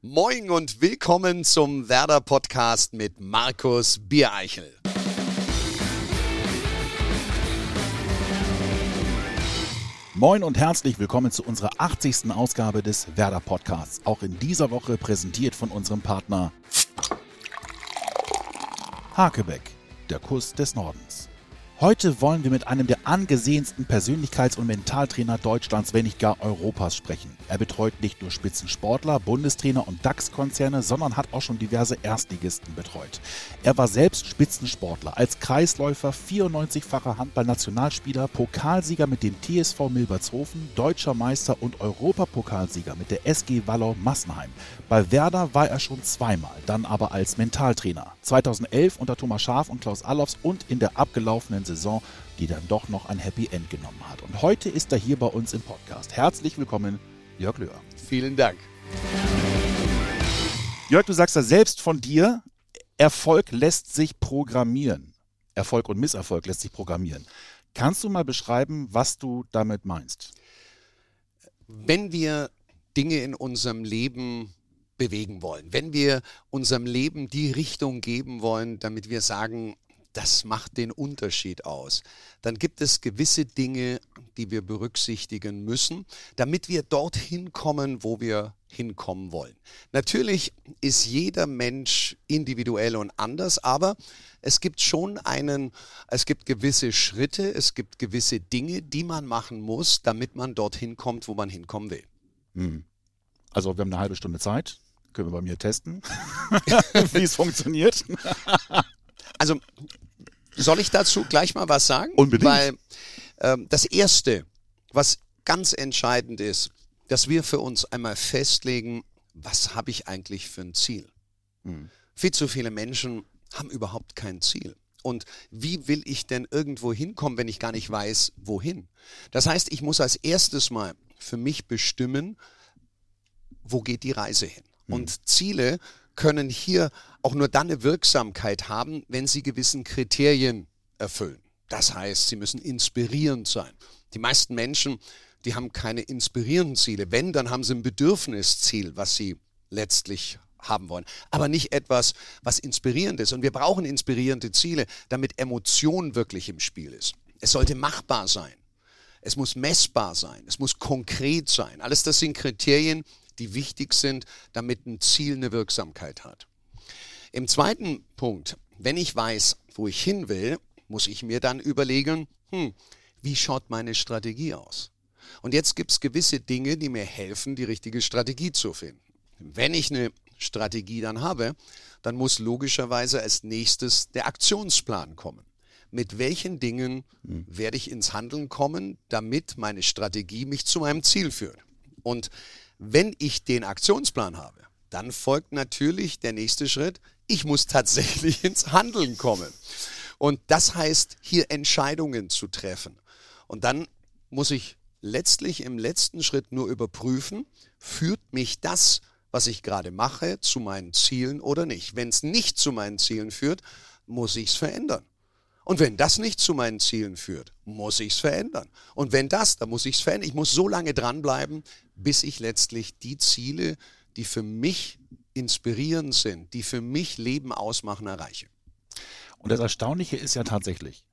Moin und willkommen zum Werder Podcast mit Markus Biereichel. Moin und herzlich willkommen zu unserer 80. Ausgabe des Werder Podcasts. Auch in dieser Woche präsentiert von unserem Partner Hakebeck, der Kuss des Nordens. Heute wollen wir mit einem der angesehensten Persönlichkeits- und Mentaltrainer Deutschlands, wenn nicht gar Europas sprechen. Er betreut nicht nur Spitzensportler, Bundestrainer und DAX-Konzerne, sondern hat auch schon diverse Erstligisten betreut. Er war selbst Spitzensportler, als Kreisläufer, 94-facher Handball-Nationalspieler, Pokalsieger mit dem TSV Milbertshofen, deutscher Meister und Europapokalsieger mit der SG Wallau Massenheim. Bei Werder war er schon zweimal, dann aber als Mentaltrainer. 2011 unter Thomas Schaaf und Klaus Allofs und in der abgelaufenen Saison, die dann doch noch ein Happy End genommen hat. Und heute ist er hier bei uns im Podcast. Herzlich willkommen, Jörg Löhr. Vielen Dank. Jörg, du sagst ja selbst von dir, Erfolg lässt sich programmieren. Erfolg und Misserfolg lässt sich programmieren. Kannst du mal beschreiben, was du damit meinst? Wenn wir Dinge in unserem Leben bewegen wollen, wenn wir unserem Leben die Richtung geben wollen, damit wir sagen, das macht den Unterschied aus. Dann gibt es gewisse Dinge, die wir berücksichtigen müssen, damit wir dorthin kommen, wo wir hinkommen wollen. Natürlich ist jeder Mensch individuell und anders, aber es gibt schon einen, es gibt gewisse Schritte, es gibt gewisse Dinge, die man machen muss, damit man dorthin kommt, wo man hinkommen will. Hm. Also wir haben eine halbe Stunde Zeit. Können wir bei mir testen, wie es funktioniert. Also soll ich dazu gleich mal was sagen? Unbedingt. Weil ähm, das Erste, was ganz entscheidend ist, dass wir für uns einmal festlegen, was habe ich eigentlich für ein Ziel? Hm. Viel zu viele Menschen haben überhaupt kein Ziel. Und wie will ich denn irgendwo hinkommen, wenn ich gar nicht weiß, wohin? Das heißt, ich muss als erstes mal für mich bestimmen, wo geht die Reise hin? Und Ziele können hier auch nur dann eine Wirksamkeit haben, wenn sie gewissen Kriterien erfüllen. Das heißt, sie müssen inspirierend sein. Die meisten Menschen, die haben keine inspirierenden Ziele. Wenn, dann haben sie ein Bedürfnisziel, was sie letztlich haben wollen. Aber nicht etwas, was inspirierend ist. Und wir brauchen inspirierende Ziele, damit Emotion wirklich im Spiel ist. Es sollte machbar sein. Es muss messbar sein. Es muss konkret sein. Alles das sind Kriterien, die wichtig sind, damit ein Ziel eine Wirksamkeit hat. Im zweiten Punkt, wenn ich weiß, wo ich hin will, muss ich mir dann überlegen, hm, wie schaut meine Strategie aus? Und jetzt gibt es gewisse Dinge, die mir helfen, die richtige Strategie zu finden. Wenn ich eine Strategie dann habe, dann muss logischerweise als nächstes der Aktionsplan kommen. Mit welchen Dingen werde ich ins Handeln kommen, damit meine Strategie mich zu meinem Ziel führt? Und wenn ich den Aktionsplan habe, dann folgt natürlich der nächste Schritt, ich muss tatsächlich ins Handeln kommen. Und das heißt, hier Entscheidungen zu treffen. Und dann muss ich letztlich im letzten Schritt nur überprüfen, führt mich das, was ich gerade mache, zu meinen Zielen oder nicht. Wenn es nicht zu meinen Zielen führt, muss ich es verändern. Und wenn das nicht zu meinen Zielen führt, muss ich es verändern. Und wenn das, dann muss ich es verändern. Ich muss so lange dranbleiben, bis ich letztlich die Ziele, die für mich inspirierend sind, die für mich Leben ausmachen, erreiche. Und das Erstaunliche ist ja tatsächlich,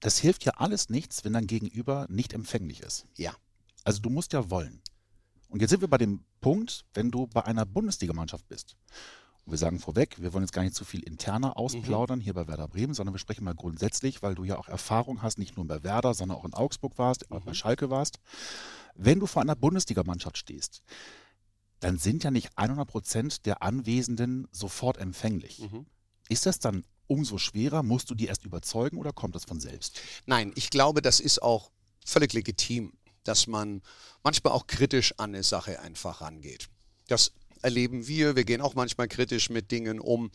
das hilft ja alles nichts, wenn dein Gegenüber nicht empfänglich ist. Ja. Also du musst ja wollen. Und jetzt sind wir bei dem Punkt, wenn du bei einer Bundesligamannschaft bist. Und wir sagen vorweg, wir wollen jetzt gar nicht zu viel interner ausplaudern hier bei Werder Bremen, sondern wir sprechen mal grundsätzlich, weil du ja auch Erfahrung hast, nicht nur bei Werder, sondern auch in Augsburg warst, auch bei Schalke warst. Wenn du vor einer Bundesligamannschaft stehst, dann sind ja nicht 100 Prozent der Anwesenden sofort empfänglich. Mhm. Ist das dann umso schwerer? Musst du die erst überzeugen oder kommt das von selbst? Nein, ich glaube, das ist auch völlig legitim, dass man manchmal auch kritisch an eine Sache einfach rangeht. Das erleben wir. Wir gehen auch manchmal kritisch mit Dingen um.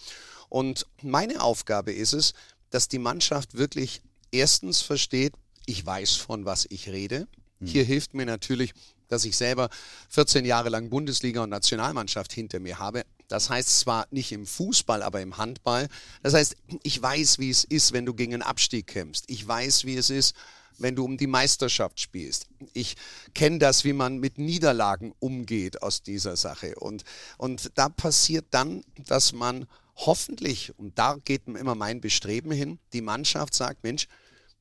Und meine Aufgabe ist es, dass die Mannschaft wirklich erstens versteht, ich weiß, von was ich rede. Hier hilft mir natürlich, dass ich selber 14 Jahre lang Bundesliga und Nationalmannschaft hinter mir habe. Das heißt zwar nicht im Fußball, aber im Handball. Das heißt, ich weiß, wie es ist, wenn du gegen einen Abstieg kämpfst. Ich weiß, wie es ist, wenn du um die Meisterschaft spielst. Ich kenne das, wie man mit Niederlagen umgeht aus dieser Sache. Und, und da passiert dann, dass man hoffentlich, und da geht immer mein Bestreben hin, die Mannschaft sagt, Mensch,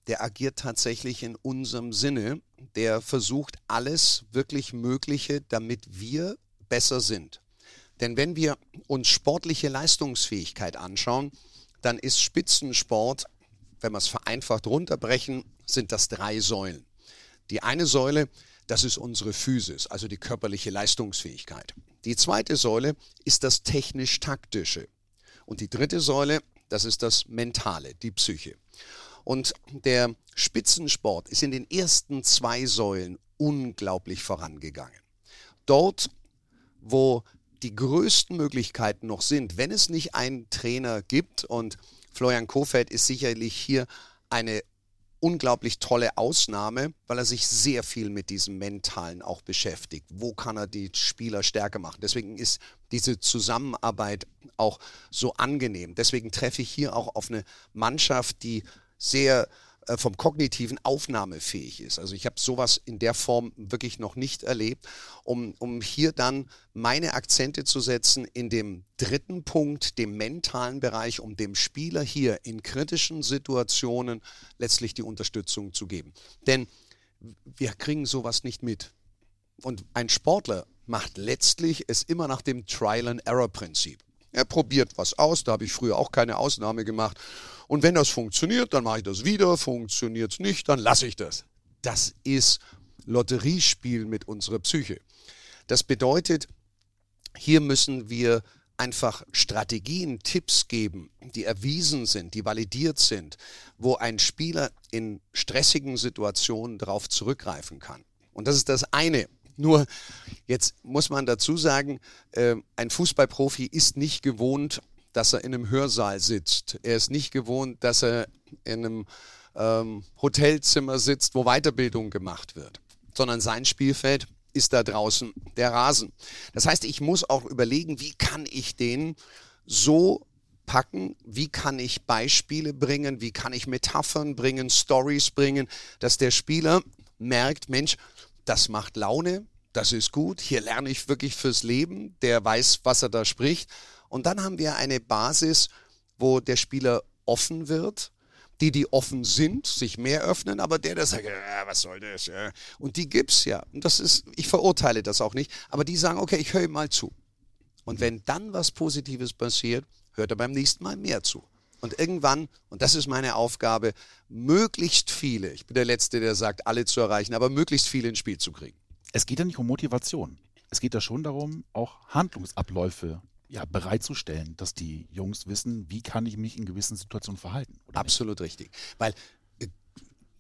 der agiert tatsächlich in unserem Sinne, der versucht alles wirklich Mögliche, damit wir besser sind. Denn wenn wir uns sportliche Leistungsfähigkeit anschauen, dann ist Spitzensport, wenn wir es vereinfacht runterbrechen, sind das drei Säulen. Die eine Säule, das ist unsere Physis, also die körperliche Leistungsfähigkeit. Die zweite Säule ist das technisch-taktische. Und die dritte Säule, das ist das Mentale, die Psyche. Und der Spitzensport ist in den ersten zwei Säulen unglaublich vorangegangen. Dort, wo die größten Möglichkeiten noch sind, wenn es nicht einen Trainer gibt und Florian Kofeld ist sicherlich hier eine unglaublich tolle Ausnahme, weil er sich sehr viel mit diesem Mentalen auch beschäftigt. Wo kann er die Spieler stärker machen? Deswegen ist diese Zusammenarbeit auch so angenehm. Deswegen treffe ich hier auch auf eine Mannschaft, die sehr äh, vom kognitiven aufnahmefähig ist. Also ich habe sowas in der Form wirklich noch nicht erlebt, um, um hier dann meine Akzente zu setzen in dem dritten Punkt, dem mentalen Bereich, um dem Spieler hier in kritischen Situationen letztlich die Unterstützung zu geben. Denn wir kriegen sowas nicht mit. Und ein Sportler macht letztlich es immer nach dem Trial-and-Error-Prinzip. Er probiert was aus, da habe ich früher auch keine Ausnahme gemacht. Und wenn das funktioniert, dann mache ich das wieder. Funktioniert es nicht, dann lasse ich das. Das ist Lotteriespiel mit unserer Psyche. Das bedeutet, hier müssen wir einfach Strategien, Tipps geben, die erwiesen sind, die validiert sind, wo ein Spieler in stressigen Situationen darauf zurückgreifen kann. Und das ist das eine. Nur jetzt muss man dazu sagen, äh, ein Fußballprofi ist nicht gewohnt, dass er in einem Hörsaal sitzt. Er ist nicht gewohnt, dass er in einem ähm, Hotelzimmer sitzt, wo Weiterbildung gemacht wird, sondern sein Spielfeld ist da draußen der Rasen. Das heißt, ich muss auch überlegen, wie kann ich den so packen, wie kann ich Beispiele bringen, wie kann ich Metaphern bringen, Stories bringen, dass der Spieler merkt, Mensch, das macht Laune, das ist gut, hier lerne ich wirklich fürs Leben, der weiß, was er da spricht und dann haben wir eine Basis, wo der Spieler offen wird, die, die offen sind, sich mehr öffnen, aber der, der sagt, ja, was soll das? Ja. Und die gibt's ja. Und das ist, ich verurteile das auch nicht, aber die sagen, okay, ich höre ihm mal zu. Und wenn dann was Positives passiert, hört er beim nächsten Mal mehr zu. Und irgendwann, und das ist meine Aufgabe, möglichst viele, ich bin der Letzte, der sagt, alle zu erreichen, aber möglichst viele ins Spiel zu kriegen. Es geht ja nicht um Motivation. Es geht ja schon darum, auch Handlungsabläufe ja, bereitzustellen, dass die Jungs wissen, wie kann ich mich in gewissen Situationen verhalten. Absolut nicht? richtig. Weil äh,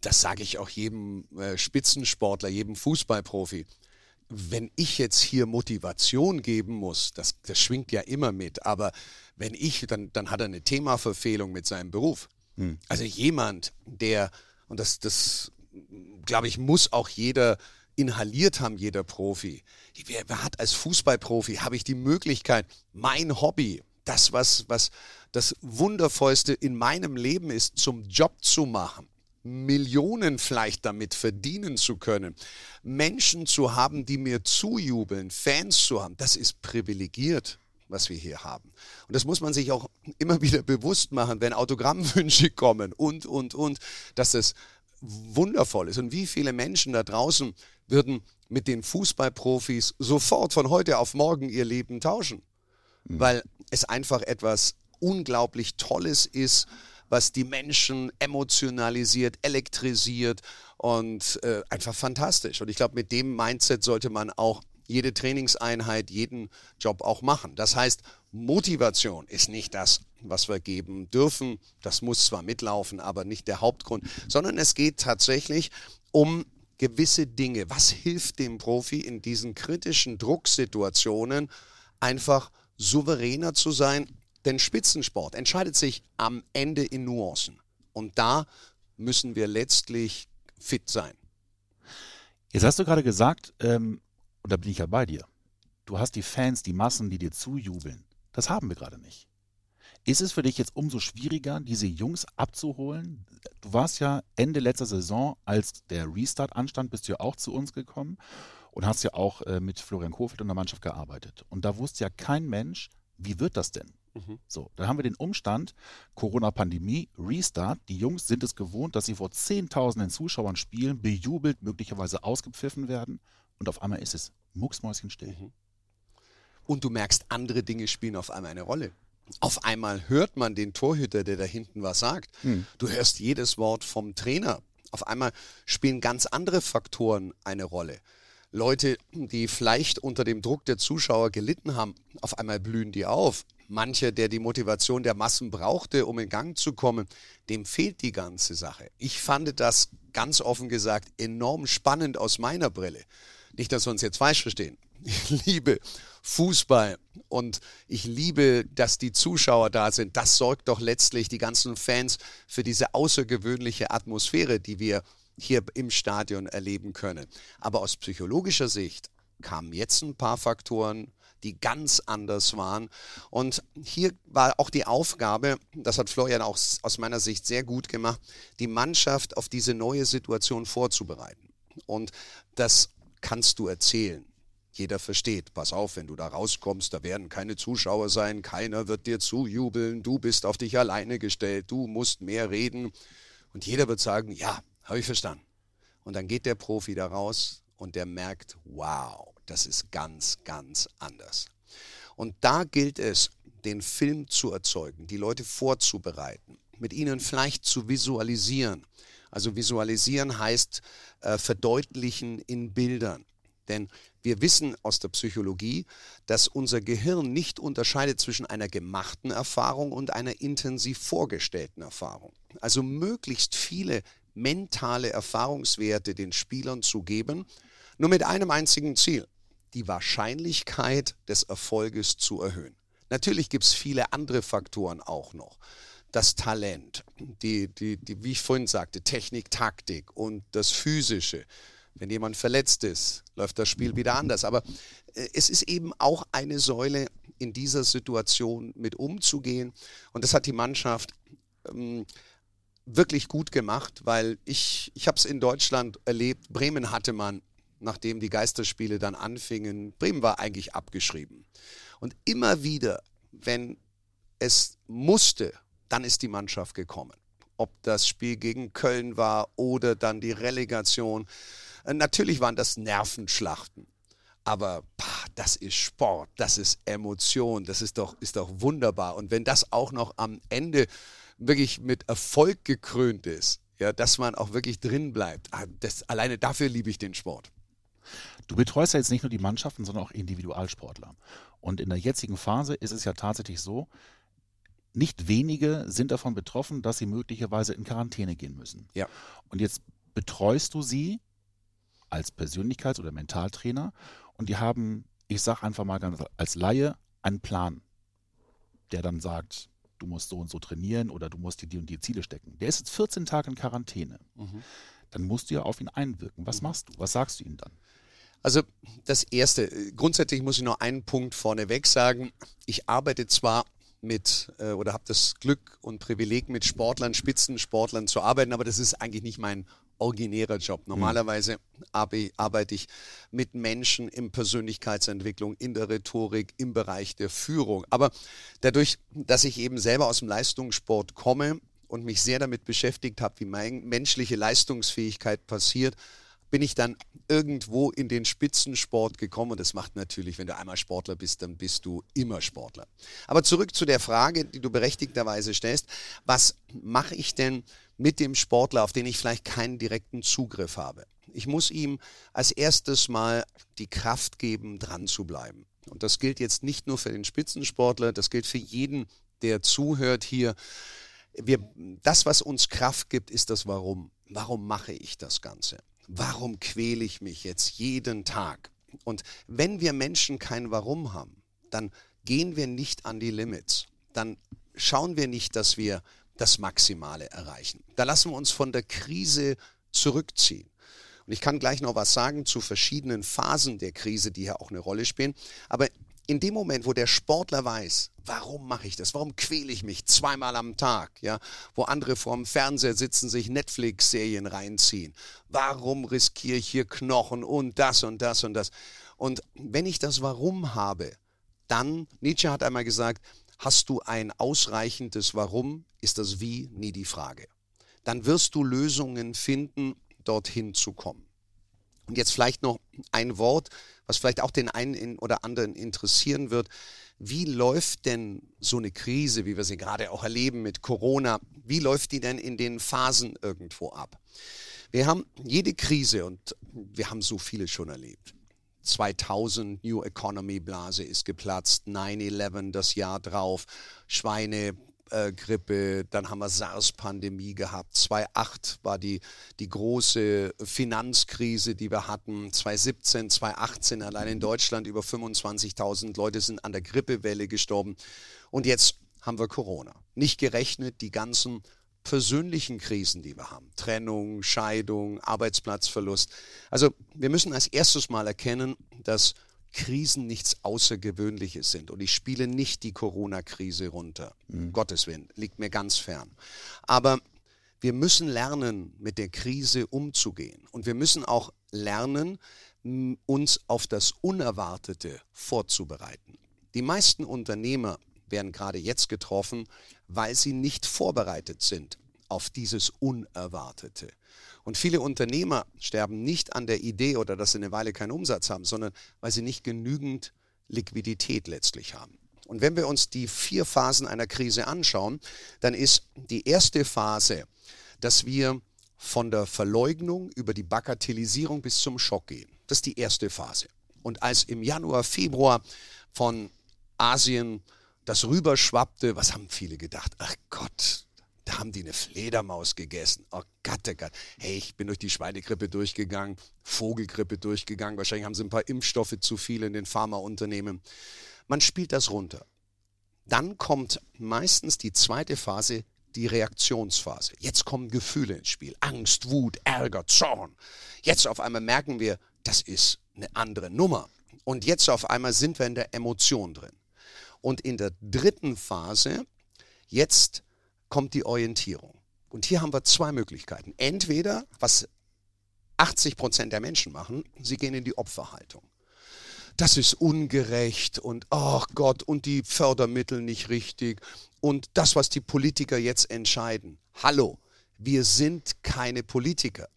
das sage ich auch jedem äh, Spitzensportler, jedem Fußballprofi. Wenn ich jetzt hier Motivation geben muss, das, das schwingt ja immer mit, aber wenn ich, dann, dann hat er eine Themaverfehlung mit seinem Beruf. Hm. Also jemand, der, und das, das glaube ich, muss auch jeder inhaliert haben, jeder Profi. Wer, wer hat als Fußballprofi, habe ich die Möglichkeit, mein Hobby, das, was, was das Wundervollste in meinem Leben ist, zum Job zu machen. Millionen vielleicht damit verdienen zu können, Menschen zu haben, die mir zujubeln, Fans zu haben, das ist privilegiert, was wir hier haben. Und das muss man sich auch immer wieder bewusst machen, wenn Autogrammwünsche kommen und, und, und, dass es wundervoll ist. Und wie viele Menschen da draußen würden mit den Fußballprofis sofort von heute auf morgen ihr Leben tauschen, mhm. weil es einfach etwas unglaublich Tolles ist, was die Menschen emotionalisiert, elektrisiert und äh, einfach fantastisch. Und ich glaube, mit dem Mindset sollte man auch jede Trainingseinheit, jeden Job auch machen. Das heißt, Motivation ist nicht das, was wir geben dürfen. Das muss zwar mitlaufen, aber nicht der Hauptgrund, sondern es geht tatsächlich um gewisse Dinge. Was hilft dem Profi in diesen kritischen Drucksituationen einfach souveräner zu sein? Denn Spitzensport entscheidet sich am Ende in Nuancen. Und da müssen wir letztlich fit sein. Jetzt hast du gerade gesagt, ähm, und da bin ich ja bei dir, du hast die Fans, die Massen, die dir zujubeln. Das haben wir gerade nicht. Ist es für dich jetzt umso schwieriger, diese Jungs abzuholen? Du warst ja Ende letzter Saison, als der Restart anstand, bist du ja auch zu uns gekommen und hast ja auch äh, mit Florian Kofeld und der Mannschaft gearbeitet. Und da wusste ja kein Mensch, wie wird das denn? Mhm. So, dann haben wir den Umstand, Corona-Pandemie, Restart. Die Jungs sind es gewohnt, dass sie vor Zehntausenden Zuschauern spielen, bejubelt, möglicherweise ausgepfiffen werden. Und auf einmal ist es mucksmäuschenstill. Mhm. Und du merkst, andere Dinge spielen auf einmal eine Rolle. Auf einmal hört man den Torhüter, der da hinten was sagt. Mhm. Du hörst jedes Wort vom Trainer. Auf einmal spielen ganz andere Faktoren eine Rolle. Leute, die vielleicht unter dem Druck der Zuschauer gelitten haben, auf einmal blühen die auf. Mancher, der die Motivation der Massen brauchte, um in Gang zu kommen, dem fehlt die ganze Sache. Ich fand das ganz offen gesagt enorm spannend aus meiner Brille. Nicht, dass wir uns jetzt falsch verstehen. Ich liebe Fußball und ich liebe, dass die Zuschauer da sind. Das sorgt doch letztlich die ganzen Fans für diese außergewöhnliche Atmosphäre, die wir hier im Stadion erleben können. Aber aus psychologischer Sicht kamen jetzt ein paar Faktoren, die ganz anders waren. Und hier war auch die Aufgabe, das hat Florian auch aus meiner Sicht sehr gut gemacht, die Mannschaft auf diese neue Situation vorzubereiten. Und das kannst du erzählen. Jeder versteht, pass auf, wenn du da rauskommst, da werden keine Zuschauer sein, keiner wird dir zujubeln, du bist auf dich alleine gestellt, du musst mehr reden. Und jeder wird sagen, ja, habe ich verstanden. Und dann geht der Profi da raus und der merkt, wow, das ist ganz, ganz anders. Und da gilt es, den Film zu erzeugen, die Leute vorzubereiten, mit ihnen vielleicht zu visualisieren. Also visualisieren heißt äh, verdeutlichen in Bildern. Denn wir wissen aus der Psychologie, dass unser Gehirn nicht unterscheidet zwischen einer gemachten Erfahrung und einer intensiv vorgestellten Erfahrung. Also möglichst viele mentale Erfahrungswerte den Spielern zu geben, nur mit einem einzigen Ziel, die Wahrscheinlichkeit des Erfolges zu erhöhen. Natürlich gibt es viele andere Faktoren auch noch. Das Talent, die, die, die, wie ich vorhin sagte, Technik, Taktik und das Physische. Wenn jemand verletzt ist, läuft das Spiel wieder anders. Aber äh, es ist eben auch eine Säule, in dieser Situation mit umzugehen. Und das hat die Mannschaft ähm, wirklich gut gemacht, weil ich, ich habe es in Deutschland erlebt. Bremen hatte man, nachdem die Geisterspiele dann anfingen, Bremen war eigentlich abgeschrieben. Und immer wieder, wenn es musste, dann ist die Mannschaft gekommen. Ob das Spiel gegen Köln war oder dann die Relegation. Äh, natürlich waren das Nervenschlachten. Aber pah, das ist Sport, das ist Emotion, das ist doch, ist doch wunderbar. Und wenn das auch noch am Ende wirklich mit Erfolg gekrönt ist, ja, dass man auch wirklich drin bleibt. Ah, das, alleine dafür liebe ich den Sport. Du betreust ja jetzt nicht nur die Mannschaften, sondern auch Individualsportler. Und in der jetzigen Phase ist es ja tatsächlich so, nicht wenige sind davon betroffen, dass sie möglicherweise in Quarantäne gehen müssen. Ja. Und jetzt betreust du sie als Persönlichkeits- oder Mentaltrainer und die haben, ich sage einfach mal ganz als Laie, einen Plan, der dann sagt, du musst so und so trainieren oder du musst dir die und die Ziele stecken. Der ist jetzt 14 Tage in Quarantäne. Mhm. Dann musst du ja auf ihn einwirken. Was mhm. machst du? Was sagst du ihm dann? Also das Erste, grundsätzlich muss ich noch einen Punkt vorneweg sagen. Ich arbeite zwar mit äh, oder habe das Glück und Privileg mit Sportlern, Spitzensportlern zu arbeiten, aber das ist eigentlich nicht mein originärer Job. Mhm. Normalerweise arbeite ich mit Menschen in Persönlichkeitsentwicklung, in der Rhetorik, im Bereich der Führung. Aber dadurch, dass ich eben selber aus dem Leistungssport komme und mich sehr damit beschäftigt habe, wie meine menschliche Leistungsfähigkeit passiert, bin ich dann irgendwo in den Spitzensport gekommen. Und das macht natürlich, wenn du einmal Sportler bist, dann bist du immer Sportler. Aber zurück zu der Frage, die du berechtigterweise stellst. Was mache ich denn mit dem Sportler, auf den ich vielleicht keinen direkten Zugriff habe? Ich muss ihm als erstes mal die Kraft geben, dran zu bleiben. Und das gilt jetzt nicht nur für den Spitzensportler, das gilt für jeden, der zuhört hier. Wir, das, was uns Kraft gibt, ist das Warum. Warum mache ich das Ganze? Warum quäle ich mich jetzt jeden Tag? Und wenn wir Menschen kein Warum haben, dann gehen wir nicht an die Limits. Dann schauen wir nicht, dass wir das Maximale erreichen. Da lassen wir uns von der Krise zurückziehen. Und ich kann gleich noch was sagen zu verschiedenen Phasen der Krise, die hier auch eine Rolle spielen. Aber in dem Moment, wo der Sportler weiß, warum mache ich das? Warum quäle ich mich zweimal am Tag? Ja, wo andere vorm Fernseher sitzen, sich Netflix-Serien reinziehen. Warum riskiere ich hier Knochen und das und das und das? Und wenn ich das Warum habe, dann, Nietzsche hat einmal gesagt, hast du ein ausreichendes Warum, ist das Wie nie die Frage. Dann wirst du Lösungen finden, dorthin zu kommen. Und jetzt vielleicht noch ein Wort, was vielleicht auch den einen oder anderen interessieren wird. Wie läuft denn so eine Krise, wie wir sie gerade auch erleben mit Corona, wie läuft die denn in den Phasen irgendwo ab? Wir haben jede Krise und wir haben so viele schon erlebt. 2000 New Economy Blase ist geplatzt, 9-11 das Jahr drauf, Schweine Grippe, dann haben wir SARS-Pandemie gehabt. 2008 war die, die große Finanzkrise, die wir hatten. 2017, 2018 allein in Deutschland über 25.000 Leute sind an der Grippewelle gestorben. Und jetzt haben wir Corona. Nicht gerechnet die ganzen persönlichen Krisen, die wir haben. Trennung, Scheidung, Arbeitsplatzverlust. Also wir müssen als erstes mal erkennen, dass Krisen nichts Außergewöhnliches sind. Und ich spiele nicht die Corona-Krise runter. Mhm. Gottes Willen, liegt mir ganz fern. Aber wir müssen lernen, mit der Krise umzugehen. Und wir müssen auch lernen, uns auf das Unerwartete vorzubereiten. Die meisten Unternehmer werden gerade jetzt getroffen, weil sie nicht vorbereitet sind auf dieses Unerwartete. Und viele Unternehmer sterben nicht an der Idee oder dass sie eine Weile keinen Umsatz haben, sondern weil sie nicht genügend Liquidität letztlich haben. Und wenn wir uns die vier Phasen einer Krise anschauen, dann ist die erste Phase, dass wir von der Verleugnung über die Bagatellisierung bis zum Schock gehen. Das ist die erste Phase. Und als im Januar, Februar von Asien das rüberschwappte, was haben viele gedacht? Ach Gott, da haben die eine Fledermaus gegessen. Oh Gott, oh Gott. Hey, ich bin durch die Schweinegrippe durchgegangen, Vogelgrippe durchgegangen. Wahrscheinlich haben sie ein paar Impfstoffe zu viel in den Pharmaunternehmen. Man spielt das runter. Dann kommt meistens die zweite Phase, die Reaktionsphase. Jetzt kommen Gefühle ins Spiel. Angst, Wut, Ärger, Zorn. Jetzt auf einmal merken wir, das ist eine andere Nummer. Und jetzt auf einmal sind wir in der Emotion drin. Und in der dritten Phase, jetzt kommt die Orientierung. Und hier haben wir zwei Möglichkeiten. Entweder, was 80 Prozent der Menschen machen, sie gehen in die Opferhaltung. Das ist ungerecht und ach oh Gott und die Fördermittel nicht richtig und das, was die Politiker jetzt entscheiden. Hallo, wir sind keine Politiker.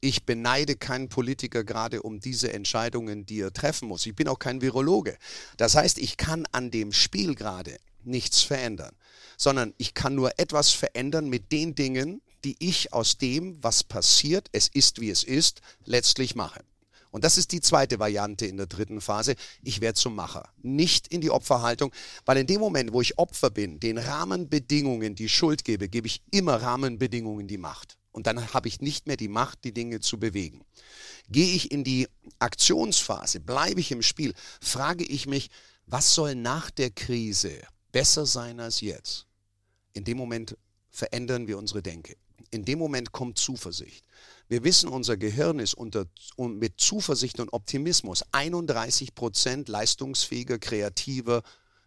Ich beneide keinen Politiker gerade um diese Entscheidungen, die er treffen muss. Ich bin auch kein Virologe. Das heißt, ich kann an dem Spiel gerade nichts verändern, sondern ich kann nur etwas verändern mit den Dingen, die ich aus dem, was passiert, es ist wie es ist, letztlich mache. Und das ist die zweite Variante in der dritten Phase. Ich werde zum Macher, nicht in die Opferhaltung, weil in dem Moment, wo ich Opfer bin, den Rahmenbedingungen die Schuld gebe, gebe ich immer Rahmenbedingungen die Macht. Und dann habe ich nicht mehr die Macht, die Dinge zu bewegen. Gehe ich in die Aktionsphase, bleibe ich im Spiel, frage ich mich, was soll nach der Krise besser sein als jetzt. In dem Moment verändern wir unsere Denke. In dem Moment kommt Zuversicht. Wir wissen, unser Gehirn ist unter, mit Zuversicht und Optimismus 31 Prozent leistungsfähiger, kreativer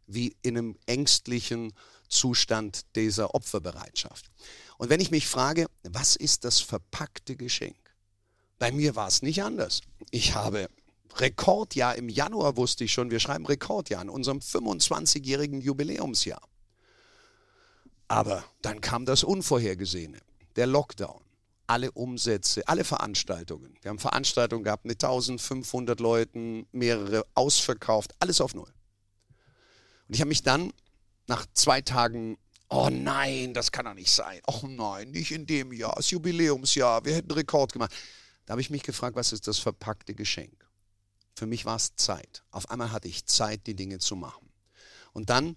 wie in einem ängstlichen Zustand dieser Opferbereitschaft. Und wenn ich mich frage, was ist das verpackte Geschenk? Bei mir war es nicht anders. Ich habe Rekordjahr im Januar wusste ich schon, wir schreiben Rekordjahr in unserem 25-jährigen Jubiläumsjahr. Aber dann kam das Unvorhergesehene, der Lockdown, alle Umsätze, alle Veranstaltungen. Wir haben Veranstaltungen gehabt mit 1500 Leuten, mehrere ausverkauft, alles auf Null. Und ich habe mich dann nach zwei Tagen, oh nein, das kann doch nicht sein. Oh nein, nicht in dem Jahr, das Jubiläumsjahr, wir hätten Rekord gemacht. Da habe ich mich gefragt, was ist das verpackte Geschenk? Für mich war es Zeit. Auf einmal hatte ich Zeit, die Dinge zu machen. Und dann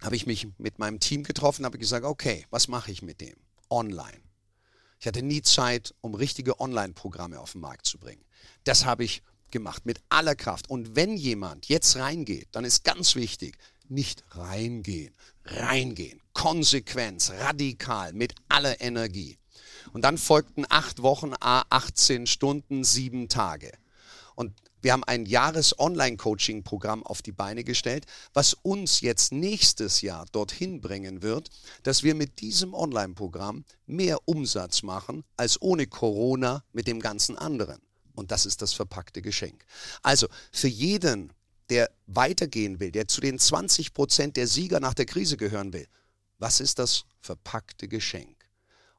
habe ich mich mit meinem Team getroffen, habe gesagt, okay, was mache ich mit dem? Online. Ich hatte nie Zeit, um richtige Online-Programme auf den Markt zu bringen. Das habe ich gemacht mit aller Kraft. Und wenn jemand jetzt reingeht, dann ist ganz wichtig, nicht reingehen, reingehen, Konsequenz, radikal, mit aller Energie. Und dann folgten acht Wochen, a 18 Stunden, sieben Tage. Und Wir haben ein Jahres-Online-Coaching-Programm auf die Beine gestellt, was uns jetzt nächstes Jahr dorthin bringen wird, dass wir mit diesem Online-Programm mehr Umsatz machen als ohne Corona mit dem ganzen anderen. Und das ist das verpackte Geschenk. Also für jeden, der weitergehen will, der zu den 20 Prozent der Sieger nach der Krise gehören will, was ist das verpackte Geschenk?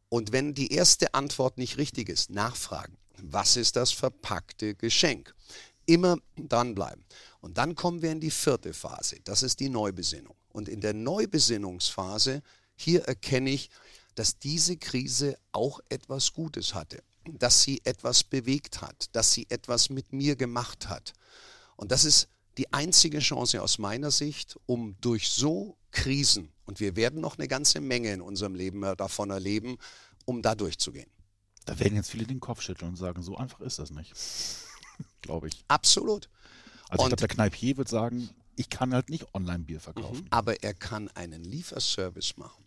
Und wenn die erste Antwort nicht richtig ist, nachfragen. Was ist das verpackte Geschenk? Immer dranbleiben. Und dann kommen wir in die vierte Phase. Das ist die Neubesinnung. Und in der Neubesinnungsphase, hier erkenne ich, dass diese Krise auch etwas Gutes hatte, dass sie etwas bewegt hat, dass sie etwas mit mir gemacht hat. Und das ist die einzige Chance aus meiner Sicht, um durch so Krisen, und wir werden noch eine ganze Menge in unserem Leben davon erleben, um da durchzugehen. Da werden jetzt viele den Kopf schütteln und sagen, so einfach ist das nicht. Glaube ich. Absolut. Also ich glaube, der Kneipier wird sagen, ich kann halt nicht Online-Bier verkaufen. Mhm. Aber er kann einen Lieferservice machen.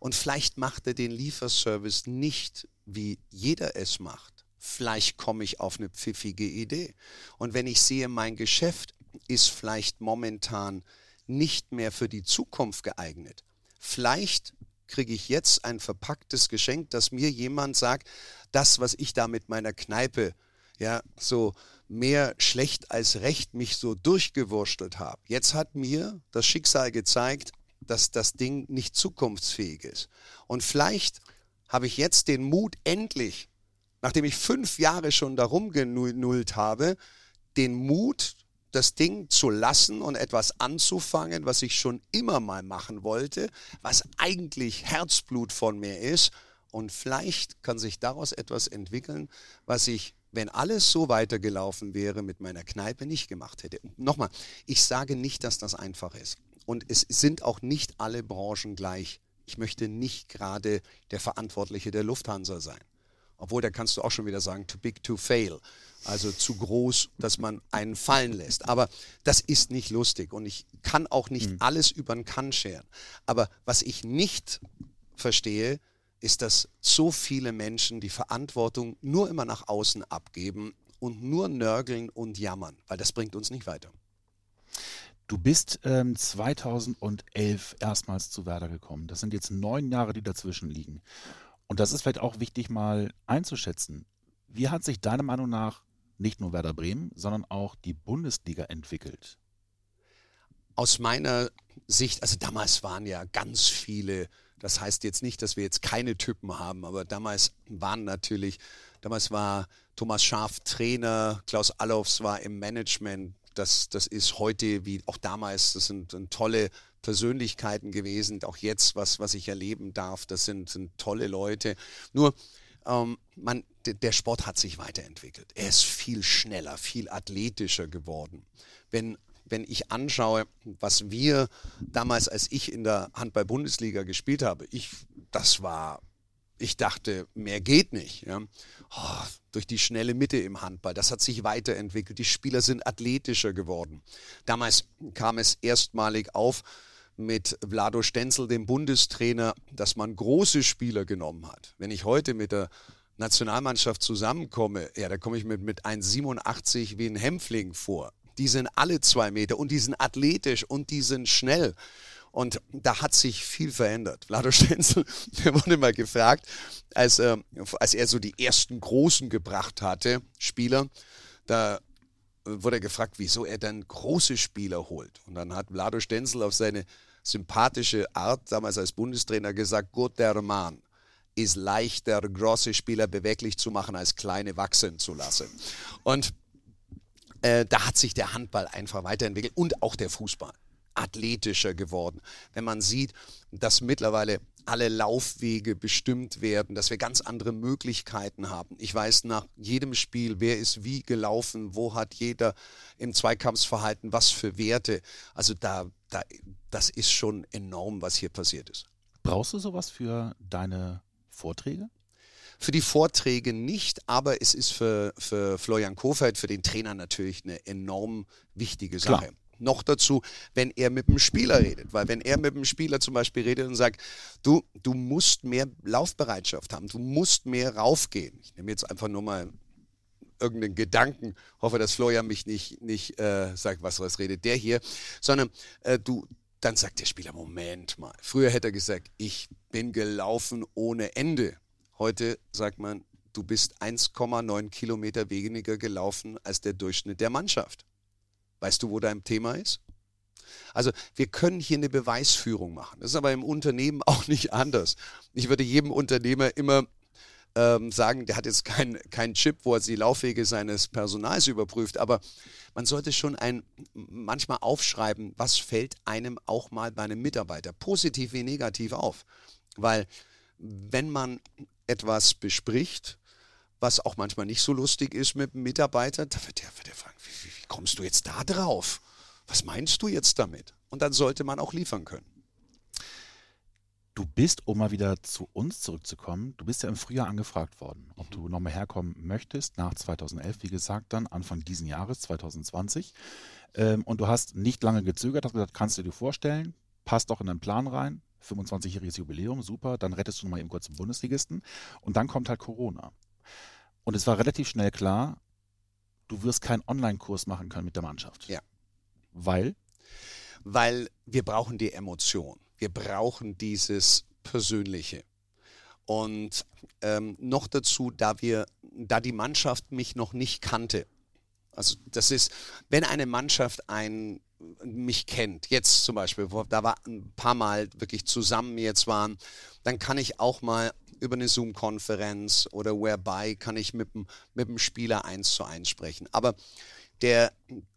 Und vielleicht macht er den Lieferservice nicht, wie jeder es macht. Vielleicht komme ich auf eine pfiffige Idee. Und wenn ich sehe, mein Geschäft ist vielleicht momentan nicht mehr für die Zukunft geeignet. Vielleicht kriege ich jetzt ein verpacktes Geschenk, dass mir jemand sagt, das, was ich da mit meiner Kneipe ja so mehr schlecht als recht mich so durchgewurstelt habe. Jetzt hat mir das Schicksal gezeigt, dass das Ding nicht zukunftsfähig ist. Und vielleicht habe ich jetzt den Mut endlich, nachdem ich fünf Jahre schon darum genullt habe, den Mut, das Ding zu lassen und etwas anzufangen, was ich schon immer mal machen wollte, was eigentlich Herzblut von mir ist. Und vielleicht kann sich daraus etwas entwickeln, was ich, wenn alles so weitergelaufen wäre, mit meiner Kneipe nicht gemacht hätte. Nochmal, ich sage nicht, dass das einfach ist. Und es sind auch nicht alle Branchen gleich. Ich möchte nicht gerade der Verantwortliche der Lufthansa sein. Obwohl, da kannst du auch schon wieder sagen, too big to fail. Also zu groß, dass man einen fallen lässt. Aber das ist nicht lustig und ich kann auch nicht mhm. alles über den Kann scheren. Aber was ich nicht verstehe, ist, dass so viele Menschen die Verantwortung nur immer nach außen abgeben und nur nörgeln und jammern, weil das bringt uns nicht weiter. Du bist ähm, 2011 erstmals zu Werder gekommen. Das sind jetzt neun Jahre, die dazwischen liegen. Und das ist vielleicht auch wichtig mal einzuschätzen. Wie hat sich deiner Meinung nach nicht nur Werder Bremen, sondern auch die Bundesliga entwickelt? Aus meiner Sicht, also damals waren ja ganz viele, das heißt jetzt nicht, dass wir jetzt keine Typen haben, aber damals waren natürlich, damals war Thomas Schaaf Trainer, Klaus Allofs war im Management, das, das ist heute wie auch damals, das sind, sind tolle Persönlichkeiten gewesen, auch jetzt, was, was ich erleben darf, das sind, sind tolle Leute. Nur, ähm, man, der Sport hat sich weiterentwickelt. Er ist viel schneller, viel athletischer geworden. Wenn, wenn ich anschaue, was wir damals, als ich in der Handball-Bundesliga gespielt habe, ich, das war, ich dachte, mehr geht nicht. Ja. Oh, durch die schnelle Mitte im Handball, das hat sich weiterentwickelt. Die Spieler sind athletischer geworden. Damals kam es erstmalig auf, mit Vlado Stenzel, dem Bundestrainer, dass man große Spieler genommen hat. Wenn ich heute mit der Nationalmannschaft zusammenkomme, ja, da komme ich mit, mit 1,87 wie ein Hämpfling vor. Die sind alle zwei Meter und die sind athletisch und die sind schnell. Und da hat sich viel verändert. Vlado Stenzel, der wurde mal gefragt, als, äh, als er so die ersten Großen gebracht hatte, Spieler, da wurde er gefragt, wieso er dann große Spieler holt. Und dann hat Vlado Stenzel auf seine sympathische Art damals als Bundestrainer gesagt, gut, der Mann ist leichter, große Spieler beweglich zu machen, als kleine wachsen zu lassen. Und äh, da hat sich der Handball einfach weiterentwickelt und auch der Fußball athletischer geworden. Wenn man sieht, dass mittlerweile alle Laufwege bestimmt werden, dass wir ganz andere Möglichkeiten haben. Ich weiß nach jedem Spiel, wer ist wie gelaufen, wo hat jeder im Zweikampfsverhalten was für Werte. Also da, da, das ist schon enorm, was hier passiert ist. Brauchst du sowas für deine Vorträge? Für die Vorträge nicht, aber es ist für, für Florian Kofeld, für den Trainer natürlich eine enorm wichtige Sache. Klar noch dazu, wenn er mit dem Spieler redet. Weil wenn er mit dem Spieler zum Beispiel redet und sagt, du, du musst mehr Laufbereitschaft haben, du musst mehr raufgehen. Ich nehme jetzt einfach nur mal irgendeinen Gedanken, hoffe, dass Florian mich nicht, nicht äh, sagt, was, was redet der hier, sondern äh, du, dann sagt der Spieler, Moment mal, früher hätte er gesagt, ich bin gelaufen ohne Ende. Heute sagt man, du bist 1,9 Kilometer weniger gelaufen als der Durchschnitt der Mannschaft. Weißt du, wo dein Thema ist? Also wir können hier eine Beweisführung machen. Das ist aber im Unternehmen auch nicht anders. Ich würde jedem Unternehmer immer ähm, sagen, der hat jetzt keinen kein Chip, wo er die Laufwege seines Personals überprüft, aber man sollte schon ein, manchmal aufschreiben, was fällt einem auch mal bei einem Mitarbeiter, positiv wie negativ auf. Weil wenn man etwas bespricht, was auch manchmal nicht so lustig ist mit einem Mitarbeiter, da wird der, wird der fragen, wie, wie, wie kommst du jetzt da drauf? Was meinst du jetzt damit? Und dann sollte man auch liefern können. Du bist, um mal wieder zu uns zurückzukommen, du bist ja im Frühjahr angefragt worden, ob du nochmal herkommen möchtest, nach 2011, wie gesagt, dann Anfang diesen Jahres, 2020. Ähm, und du hast nicht lange gezögert, hast gesagt, kannst du dir vorstellen, passt doch in deinen Plan rein, 25-jähriges Jubiläum, super, dann rettest du nochmal eben kurz den Bundesligisten. Und dann kommt halt Corona. Und es war relativ schnell klar, du wirst keinen Online-Kurs machen können mit der Mannschaft. Ja. Weil? Weil wir brauchen die Emotion. Wir brauchen dieses Persönliche. Und ähm, noch dazu, da wir, da die Mannschaft mich noch nicht kannte. Also das ist, wenn eine Mannschaft ein, mich kennt, jetzt zum Beispiel, da war ein paar Mal wirklich zusammen jetzt waren, dann kann ich auch mal über eine Zoom-Konferenz oder whereby kann ich mit dem, mit dem Spieler eins zu eins sprechen. Aber der,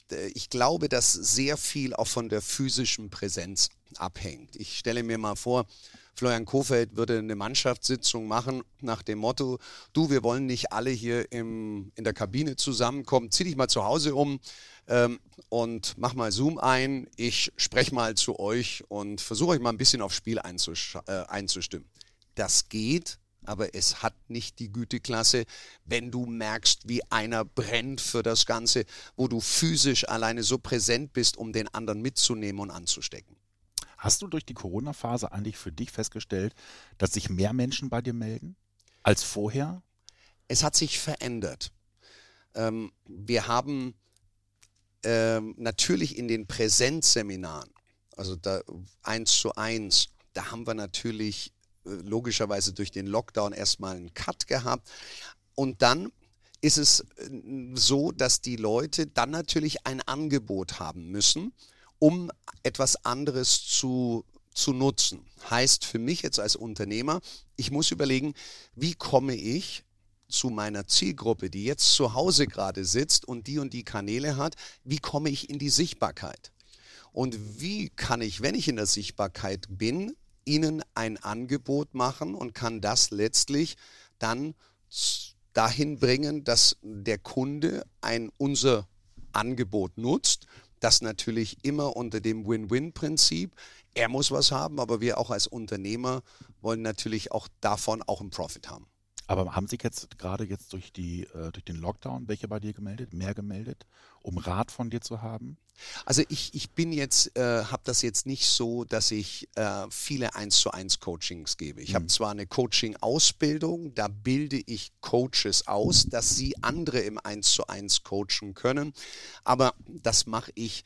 der, ich glaube, dass sehr viel auch von der physischen Präsenz abhängt. Ich stelle mir mal vor, Florian Kofeld würde eine Mannschaftssitzung machen nach dem Motto, du, wir wollen nicht alle hier im, in der Kabine zusammenkommen, zieh dich mal zu Hause um ähm, und mach mal Zoom ein, ich spreche mal zu euch und versuche euch mal ein bisschen aufs Spiel äh, einzustimmen. Das geht, aber es hat nicht die Güteklasse, wenn du merkst, wie einer brennt für das Ganze, wo du physisch alleine so präsent bist, um den anderen mitzunehmen und anzustecken. Hast du durch die Corona-Phase eigentlich für dich festgestellt, dass sich mehr Menschen bei dir melden als vorher? Es hat sich verändert. Ähm, wir haben ähm, natürlich in den Präsenzseminaren, also da eins zu eins, da haben wir natürlich logischerweise durch den Lockdown erstmal einen Cut gehabt. Und dann ist es äh, so, dass die Leute dann natürlich ein Angebot haben müssen, um etwas anderes zu, zu nutzen. Heißt für mich jetzt als Unternehmer, ich muss überlegen, wie komme ich zu meiner Zielgruppe, die jetzt zu Hause gerade sitzt und die und die Kanäle hat, wie komme ich in die Sichtbarkeit? Und wie kann ich, wenn ich in der Sichtbarkeit bin, ihnen ein Angebot machen und kann das letztlich dann dahin bringen, dass der Kunde ein unser Angebot nutzt. Das natürlich immer unter dem Win-Win-Prinzip. Er muss was haben, aber wir auch als Unternehmer wollen natürlich auch davon auch einen Profit haben. Aber haben sich jetzt gerade jetzt durch, die, äh, durch den Lockdown welche bei dir gemeldet, mehr gemeldet, um Rat von dir zu haben? Also ich, ich bin jetzt, äh, habe das jetzt nicht so, dass ich äh, viele 1 zu 1 Coachings gebe. Ich mhm. habe zwar eine Coaching-Ausbildung, da bilde ich Coaches aus, dass sie andere im 1 zu 1 coachen können, aber das mache ich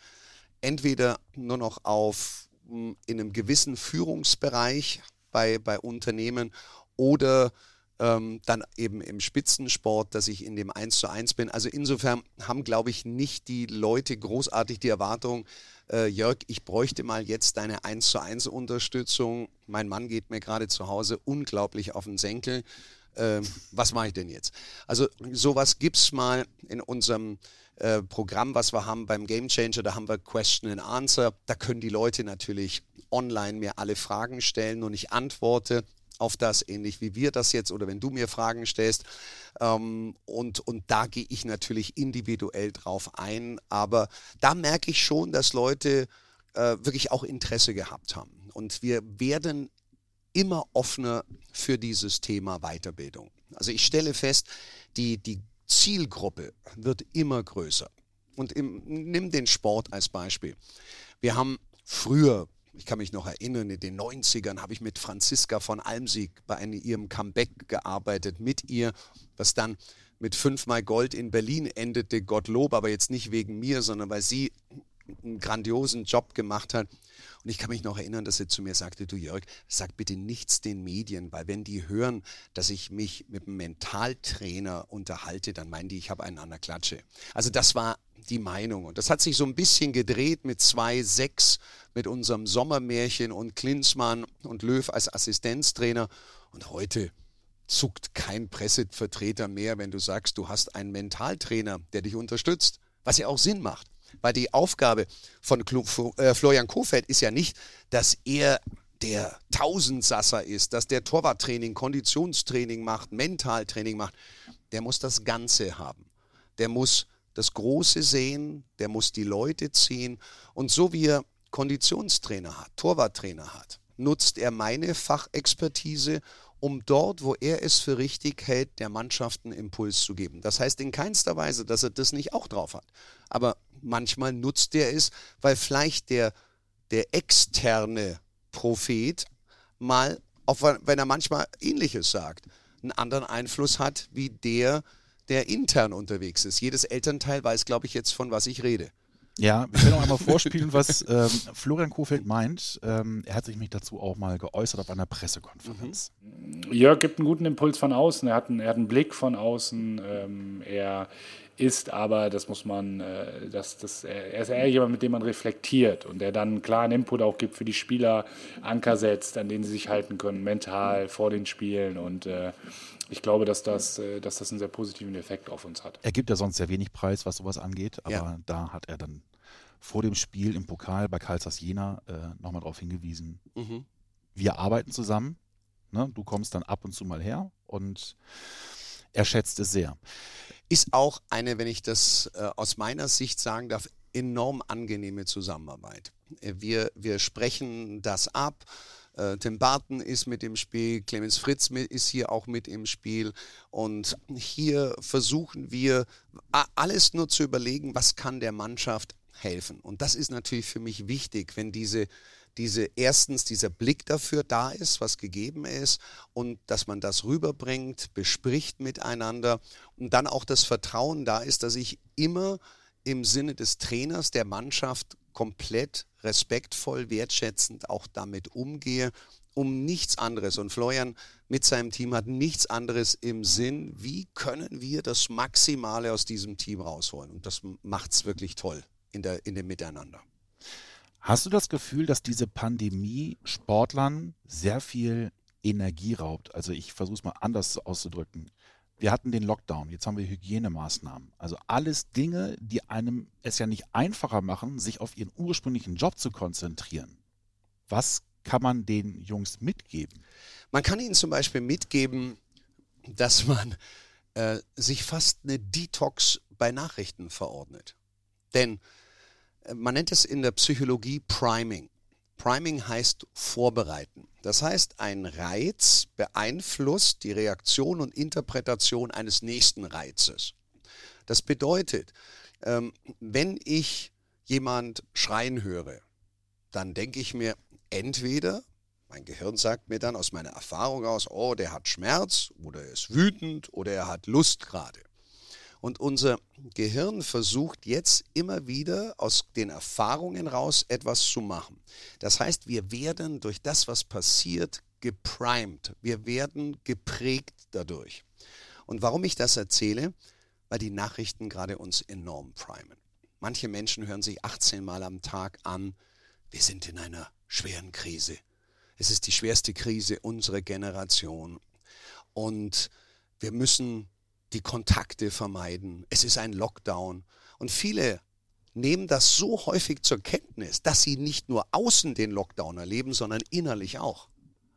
entweder nur noch auf in einem gewissen Führungsbereich bei, bei Unternehmen oder ähm, dann eben im Spitzensport, dass ich in dem 1 zu 1 bin. Also insofern haben, glaube ich, nicht die Leute großartig die Erwartung, äh, Jörg, ich bräuchte mal jetzt deine 1 zu 1 Unterstützung. Mein Mann geht mir gerade zu Hause unglaublich auf den Senkel. Äh, was mache ich denn jetzt? Also sowas gibt es mal in unserem äh, Programm, was wir haben beim Game Changer, da haben wir Question and Answer. Da können die Leute natürlich online mir alle Fragen stellen und ich antworte auf das, ähnlich wie wir das jetzt oder wenn du mir Fragen stellst. Ähm, und, und da gehe ich natürlich individuell drauf ein. Aber da merke ich schon, dass Leute äh, wirklich auch Interesse gehabt haben. Und wir werden immer offener für dieses Thema Weiterbildung. Also ich stelle fest, die, die Zielgruppe wird immer größer. Und im, nimm den Sport als Beispiel. Wir haben früher ich kann mich noch erinnern, in den 90ern habe ich mit Franziska von Almsieg bei einem, ihrem Comeback gearbeitet, mit ihr, was dann mit fünfmal Gold in Berlin endete, Gottlob, aber jetzt nicht wegen mir, sondern weil sie einen grandiosen Job gemacht hat. Und ich kann mich noch erinnern, dass sie zu mir sagte, du Jörg, sag bitte nichts den Medien, weil wenn die hören, dass ich mich mit einem Mentaltrainer unterhalte, dann meinen die, ich habe einen an der Klatsche. Also das war die Meinung. Und das hat sich so ein bisschen gedreht mit zwei sechs, mit unserem Sommermärchen und Klinsmann und Löw als Assistenztrainer. Und heute zuckt kein Pressevertreter mehr, wenn du sagst, du hast einen Mentaltrainer, der dich unterstützt, was ja auch Sinn macht. Weil die Aufgabe von äh, Florian Kofeld ist ja nicht, dass er der Tausendsasser ist, dass der Torwarttraining, Konditionstraining macht, Mentaltraining macht. Der muss das Ganze haben. Der muss das Große sehen, der muss die Leute ziehen. Und so wie er Konditionstrainer hat, Torwarttrainer hat, nutzt er meine Fachexpertise, um dort, wo er es für richtig hält, der Mannschaft einen Impuls zu geben. Das heißt in keinster Weise, dass er das nicht auch drauf hat. Aber manchmal nutzt er es, weil vielleicht der, der externe Prophet mal, auch wenn er manchmal Ähnliches sagt, einen anderen Einfluss hat wie der, der intern unterwegs ist. Jedes Elternteil weiß, glaube ich, jetzt von was ich rede. Ja, wir können noch einmal vorspielen, was ähm, Florian Kofeld meint. Ähm, er hat sich nämlich dazu auch mal geäußert auf einer Pressekonferenz. Mhm. Jörg gibt einen guten Impuls von außen, er hat einen, er hat einen Blick von außen, ähm, er ist aber, das muss man, äh, das, das, er ist eher jemand, mit dem man reflektiert und der dann einen klaren Input auch gibt für die Spieler, Anker setzt, an denen sie sich halten können, mental vor den Spielen und äh, ich glaube, dass das, äh, dass das einen sehr positiven Effekt auf uns hat. Er gibt ja sonst sehr wenig Preis, was sowas angeht, aber ja. da hat er dann vor dem Spiel im Pokal bei Karlsruhe Jena äh, nochmal darauf hingewiesen. Mhm. Wir arbeiten zusammen. Ne? Du kommst dann ab und zu mal her und er schätzt es sehr. Ist auch eine, wenn ich das äh, aus meiner Sicht sagen darf, enorm angenehme Zusammenarbeit. Äh, wir, wir sprechen das ab. Äh, Tim Barton ist mit im Spiel, Clemens Fritz ist hier auch mit im Spiel. Und hier versuchen wir alles nur zu überlegen, was kann der Mannschaft helfen. Und das ist natürlich für mich wichtig, wenn diese, diese erstens dieser Blick dafür da ist, was gegeben ist und dass man das rüberbringt, bespricht miteinander und dann auch das Vertrauen da ist, dass ich immer im Sinne des Trainers, der Mannschaft komplett respektvoll, wertschätzend auch damit umgehe, um nichts anderes. Und Florian mit seinem Team hat nichts anderes im Sinn, wie können wir das Maximale aus diesem Team rausholen. Und das macht es wirklich toll in, der, in dem Miteinander. Hast du das Gefühl, dass diese Pandemie Sportlern sehr viel Energie raubt? Also ich versuche es mal anders auszudrücken. Wir hatten den Lockdown, jetzt haben wir Hygienemaßnahmen. Also alles Dinge, die einem es ja nicht einfacher machen, sich auf ihren ursprünglichen Job zu konzentrieren. Was kann man den Jungs mitgeben? Man kann ihnen zum Beispiel mitgeben, dass man äh, sich fast eine Detox bei Nachrichten verordnet. Denn man nennt es in der Psychologie Priming. Priming heißt vorbereiten. Das heißt, ein Reiz beeinflusst die Reaktion und Interpretation eines nächsten Reizes. Das bedeutet, ähm, wenn ich jemand schreien höre, dann denke ich mir entweder, mein Gehirn sagt mir dann aus meiner Erfahrung aus, oh, der hat Schmerz oder er ist wütend oder er hat Lust gerade. Und unser Gehirn versucht jetzt immer wieder aus den Erfahrungen raus etwas zu machen. Das heißt, wir werden durch das, was passiert, geprimed. Wir werden geprägt dadurch. Und warum ich das erzähle? Weil die Nachrichten gerade uns enorm primen. Manche Menschen hören sich 18 Mal am Tag an, wir sind in einer schweren Krise. Es ist die schwerste Krise unserer Generation. Und wir müssen die Kontakte vermeiden. Es ist ein Lockdown. Und viele nehmen das so häufig zur Kenntnis, dass sie nicht nur außen den Lockdown erleben, sondern innerlich auch.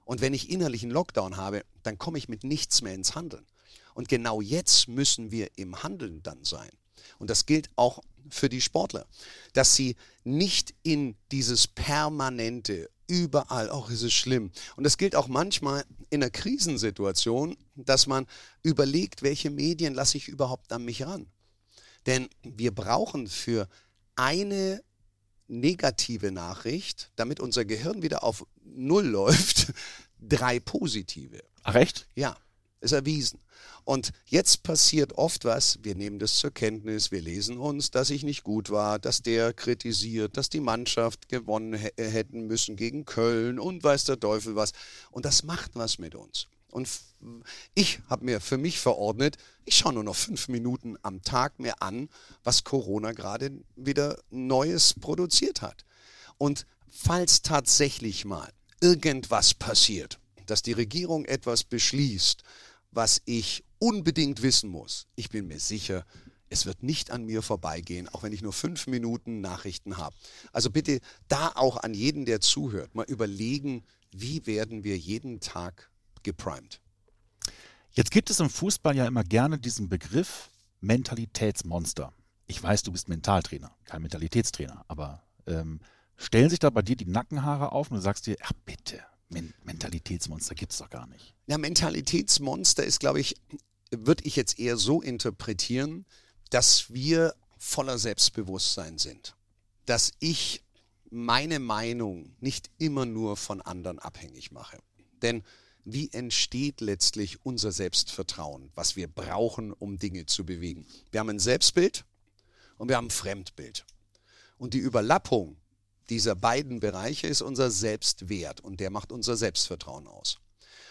Und wenn ich innerlich einen Lockdown habe, dann komme ich mit nichts mehr ins Handeln. Und genau jetzt müssen wir im Handeln dann sein. Und das gilt auch für die Sportler, dass sie nicht in dieses permanente überall, auch ist es schlimm. Und das gilt auch manchmal in einer Krisensituation, dass man überlegt, welche Medien lasse ich überhaupt an mich ran. Denn wir brauchen für eine negative Nachricht, damit unser Gehirn wieder auf Null läuft, drei positive. Ach echt? Ja. Ist erwiesen. Und jetzt passiert oft was, wir nehmen das zur Kenntnis, wir lesen uns, dass ich nicht gut war, dass der kritisiert, dass die Mannschaft gewonnen hätten müssen gegen Köln und weiß der Teufel was. Und das macht was mit uns. Und ich habe mir für mich verordnet, ich schaue nur noch fünf Minuten am Tag mir an, was Corona gerade wieder Neues produziert hat. Und falls tatsächlich mal irgendwas passiert, dass die Regierung etwas beschließt, was ich unbedingt wissen muss, ich bin mir sicher, es wird nicht an mir vorbeigehen, auch wenn ich nur fünf Minuten Nachrichten habe. Also bitte da auch an jeden, der zuhört, mal überlegen, wie werden wir jeden Tag geprimed. Jetzt gibt es im Fußball ja immer gerne diesen Begriff Mentalitätsmonster. Ich weiß, du bist Mentaltrainer, kein Mentalitätstrainer, aber ähm, stellen sich da bei dir die Nackenhaare auf und du sagst dir, ach bitte, Men Mentalitätsmonster gibt es doch gar nicht. Ja, Mentalitätsmonster ist, glaube ich, würde ich jetzt eher so interpretieren, dass wir voller Selbstbewusstsein sind. Dass ich meine Meinung nicht immer nur von anderen abhängig mache. Denn wie entsteht letztlich unser Selbstvertrauen, was wir brauchen, um Dinge zu bewegen. Wir haben ein Selbstbild und wir haben ein Fremdbild. Und die Überlappung dieser beiden Bereiche ist unser Selbstwert und der macht unser Selbstvertrauen aus.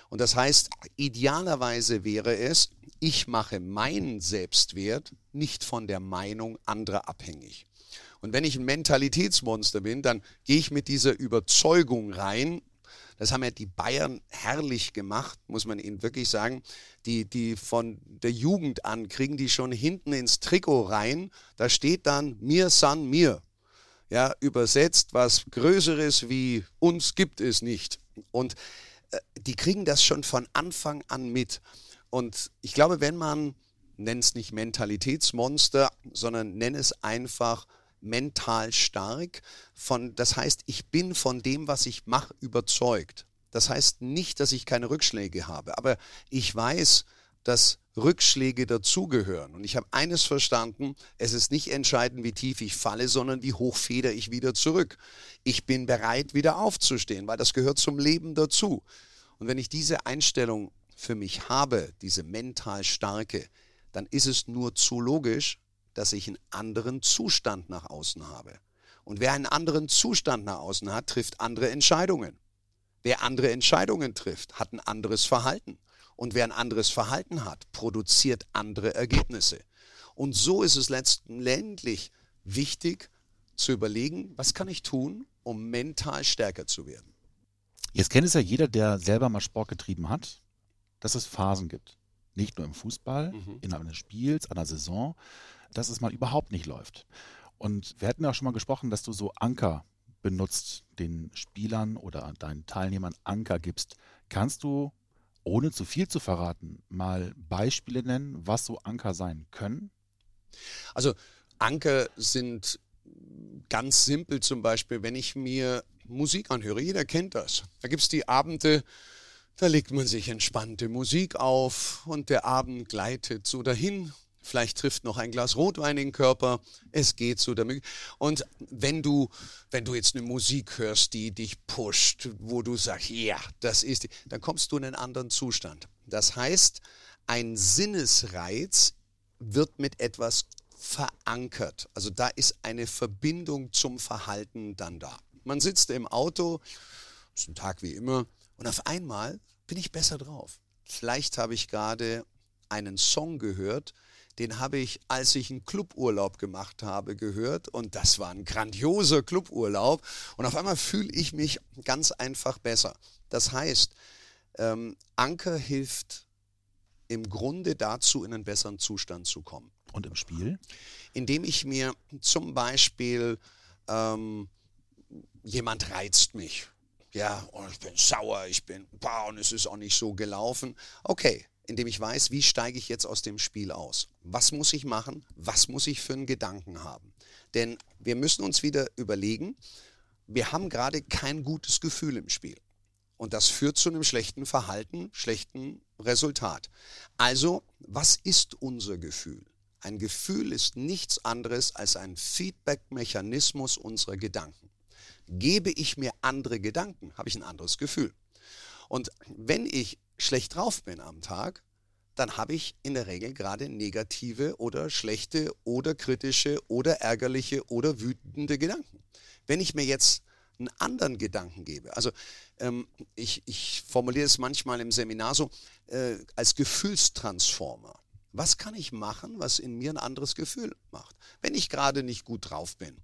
Und das heißt, idealerweise wäre es, ich mache meinen Selbstwert nicht von der Meinung anderer abhängig. Und wenn ich ein Mentalitätsmonster bin, dann gehe ich mit dieser Überzeugung rein, das haben ja die Bayern herrlich gemacht, muss man ihnen wirklich sagen. Die, die von der Jugend an kriegen die schon hinten ins Trikot rein. Da steht dann mir san mir. Ja, übersetzt, was Größeres wie uns gibt es nicht. Und äh, die kriegen das schon von Anfang an mit. Und ich glaube, wenn man, nennt es nicht Mentalitätsmonster, sondern nenn es einfach mental stark. Von, das heißt, ich bin von dem, was ich mache, überzeugt. Das heißt nicht, dass ich keine Rückschläge habe, aber ich weiß, dass Rückschläge dazugehören. Und ich habe eines verstanden, es ist nicht entscheidend, wie tief ich falle, sondern wie hoch feder ich wieder zurück. Ich bin bereit, wieder aufzustehen, weil das gehört zum Leben dazu. Und wenn ich diese Einstellung für mich habe, diese mental starke, dann ist es nur zu logisch, dass ich einen anderen Zustand nach außen habe. Und wer einen anderen Zustand nach außen hat, trifft andere Entscheidungen. Wer andere Entscheidungen trifft, hat ein anderes Verhalten. Und wer ein anderes Verhalten hat, produziert andere Ergebnisse. Und so ist es letztendlich wichtig zu überlegen, was kann ich tun, um mental stärker zu werden. Jetzt kennt es ja jeder, der selber mal Sport getrieben hat, dass es Phasen gibt. Nicht nur im Fußball, mhm. innerhalb eines Spiels, einer Saison, dass es mal überhaupt nicht läuft. Und wir hatten ja auch schon mal gesprochen, dass du so Anker benutzt, den Spielern oder deinen Teilnehmern Anker gibst. Kannst du, ohne zu viel zu verraten, mal Beispiele nennen, was so Anker sein können? Also Anker sind ganz simpel zum Beispiel, wenn ich mir Musik anhöre. Jeder kennt das. Da gibt es die Abende, da legt man sich entspannte Musik auf und der Abend gleitet so dahin Vielleicht trifft noch ein Glas Rotwein den Körper. Es geht so damit. Und wenn du, wenn du jetzt eine Musik hörst, die dich pusht, wo du sagst, ja, das ist, die, dann kommst du in einen anderen Zustand. Das heißt, ein Sinnesreiz wird mit etwas verankert. Also da ist eine Verbindung zum Verhalten dann da. Man sitzt im Auto, ist ein Tag wie immer, und auf einmal bin ich besser drauf. Vielleicht habe ich gerade einen Song gehört, den habe ich, als ich einen Cluburlaub gemacht habe, gehört. Und das war ein grandioser Cluburlaub. Und auf einmal fühle ich mich ganz einfach besser. Das heißt, ähm, Anker hilft im Grunde dazu, in einen besseren Zustand zu kommen. Und im Spiel? Indem ich mir zum Beispiel, ähm, jemand reizt mich. Ja, und oh, ich bin sauer, ich bin, boah, und es ist auch nicht so gelaufen. Okay, indem ich weiß, wie steige ich jetzt aus dem Spiel aus? Was muss ich machen? Was muss ich für einen Gedanken haben? Denn wir müssen uns wieder überlegen, wir haben gerade kein gutes Gefühl im Spiel. Und das führt zu einem schlechten Verhalten, schlechten Resultat. Also, was ist unser Gefühl? Ein Gefühl ist nichts anderes als ein Feedback-Mechanismus unserer Gedanken. Gebe ich mir andere Gedanken, habe ich ein anderes Gefühl. Und wenn ich schlecht drauf bin am Tag, dann habe ich in der Regel gerade negative oder schlechte oder kritische oder ärgerliche oder wütende Gedanken. Wenn ich mir jetzt einen anderen Gedanken gebe, also ähm, ich, ich formuliere es manchmal im Seminar so äh, als Gefühlstransformer. Was kann ich machen, was in mir ein anderes Gefühl macht? Wenn ich gerade nicht gut drauf bin,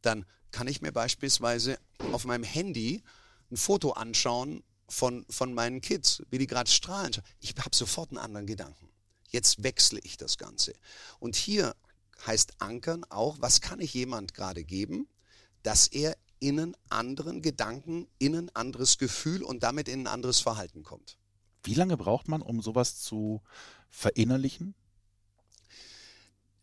dann kann ich mir beispielsweise auf meinem Handy ein Foto anschauen von, von meinen Kids, wie die gerade strahlen. Ich habe sofort einen anderen Gedanken. Jetzt wechsle ich das Ganze. Und hier heißt Ankern auch, was kann ich jemand gerade geben, dass er in einen anderen Gedanken, in ein anderes Gefühl und damit in ein anderes Verhalten kommt. Wie lange braucht man, um sowas zu verinnerlichen?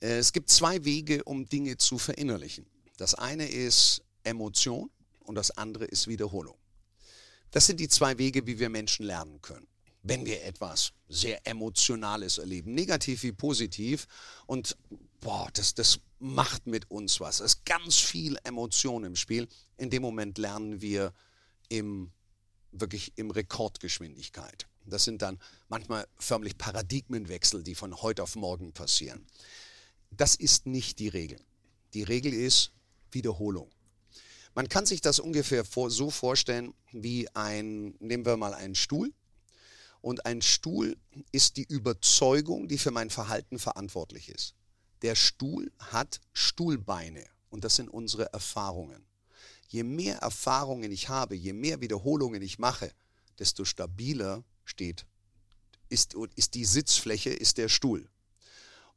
Äh, es gibt zwei Wege, um Dinge zu verinnerlichen. Das eine ist Emotion und das andere ist Wiederholung. Das sind die zwei Wege, wie wir Menschen lernen können. Wenn wir etwas sehr Emotionales erleben, negativ wie positiv, und boah, das, das macht mit uns was. Es ist ganz viel Emotion im Spiel. In dem Moment lernen wir im, wirklich im Rekordgeschwindigkeit. Das sind dann manchmal förmlich Paradigmenwechsel, die von heute auf morgen passieren. Das ist nicht die Regel. Die Regel ist Wiederholung. Man kann sich das ungefähr so vorstellen wie ein, nehmen wir mal einen Stuhl. Und ein Stuhl ist die Überzeugung, die für mein Verhalten verantwortlich ist. Der Stuhl hat Stuhlbeine und das sind unsere Erfahrungen. Je mehr Erfahrungen ich habe, je mehr Wiederholungen ich mache, desto stabiler steht, ist, ist die Sitzfläche, ist der Stuhl.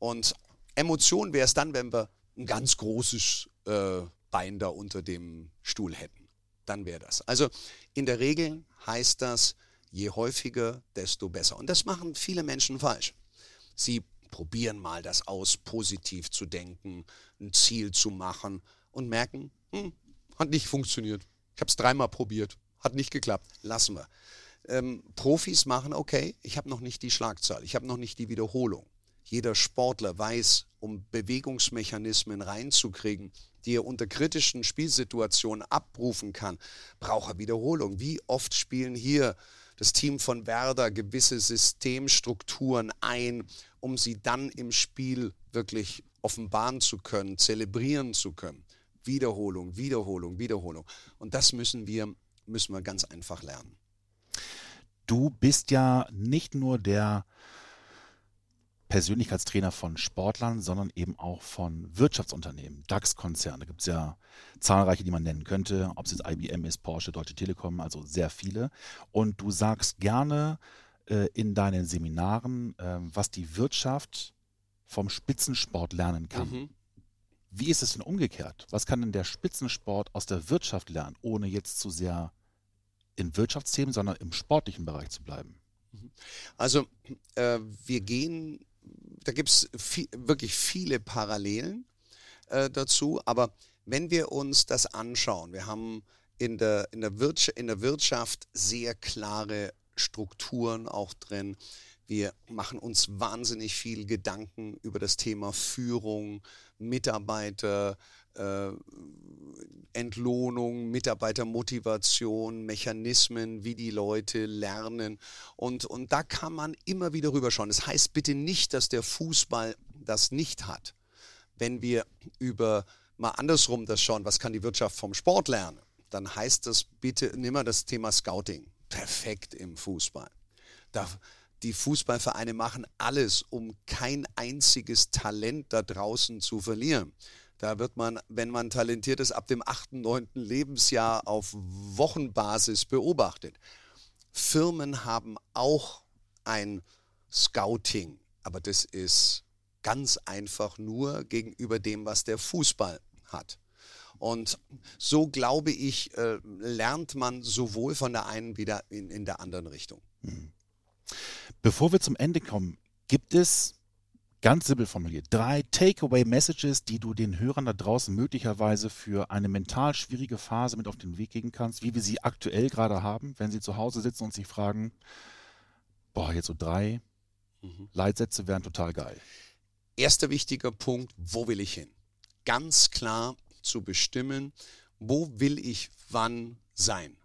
Und Emotion wäre es dann, wenn wir ein ganz großes äh, Bein da unter dem Stuhl hätten. Dann wäre das. Also in der Regel heißt das, je häufiger, desto besser. Und das machen viele Menschen falsch. Sie probieren mal das aus, positiv zu denken, ein Ziel zu machen und merken, hm, hat nicht funktioniert. Ich habe es dreimal probiert, hat nicht geklappt. Lassen wir ähm, Profis machen, okay, ich habe noch nicht die Schlagzahl, ich habe noch nicht die Wiederholung. Jeder Sportler weiß, um Bewegungsmechanismen reinzukriegen, die er unter kritischen Spielsituationen abrufen kann, braucht er Wiederholung. Wie oft spielen hier das Team von Werder gewisse Systemstrukturen ein, um sie dann im Spiel wirklich offenbaren zu können, zelebrieren zu können. Wiederholung, Wiederholung, Wiederholung. Und das müssen wir, müssen wir ganz einfach lernen du bist ja nicht nur der Persönlichkeitstrainer von Sportlern, sondern eben auch von Wirtschaftsunternehmen, DAX-Konzerne. Da gibt es ja zahlreiche, die man nennen könnte, ob es jetzt IBM ist, Porsche, Deutsche Telekom, also sehr viele. Und du sagst gerne äh, in deinen Seminaren, äh, was die Wirtschaft vom Spitzensport lernen kann. Mhm. Wie ist es denn umgekehrt? Was kann denn der Spitzensport aus der Wirtschaft lernen, ohne jetzt zu sehr in Wirtschaftsthemen, sondern im sportlichen Bereich zu bleiben? Also äh, wir gehen, da gibt es viel, wirklich viele Parallelen äh, dazu, aber wenn wir uns das anschauen, wir haben in der, in, der Wirtschaft, in der Wirtschaft sehr klare Strukturen auch drin. Wir machen uns wahnsinnig viel Gedanken über das Thema Führung, Mitarbeiter, äh, Entlohnung, Mitarbeitermotivation, Mechanismen, wie die Leute lernen. Und, und da kann man immer wieder rüberschauen. Das heißt bitte nicht, dass der Fußball das nicht hat. Wenn wir über mal andersrum das schauen, was kann die Wirtschaft vom Sport lernen, dann heißt das bitte nimm mal das Thema Scouting. Perfekt im Fußball. Da, die Fußballvereine machen alles, um kein einziges Talent da draußen zu verlieren. Da wird man, wenn man talentiert ist, ab dem 8., 9. Lebensjahr auf Wochenbasis beobachtet. Firmen haben auch ein Scouting, aber das ist ganz einfach nur gegenüber dem, was der Fußball hat. Und so glaube ich, äh, lernt man sowohl von der einen wie in, in der anderen Richtung. Hm. Bevor wir zum Ende kommen, gibt es Ganz simpel formuliert. Drei Takeaway-Messages, die du den Hörern da draußen möglicherweise für eine mental schwierige Phase mit auf den Weg geben kannst, wie wir sie aktuell gerade haben, wenn sie zu Hause sitzen und sich fragen, boah, jetzt so drei mhm. Leitsätze wären total geil. Erster wichtiger Punkt, wo will ich hin? Ganz klar zu bestimmen, wo will ich wann sein.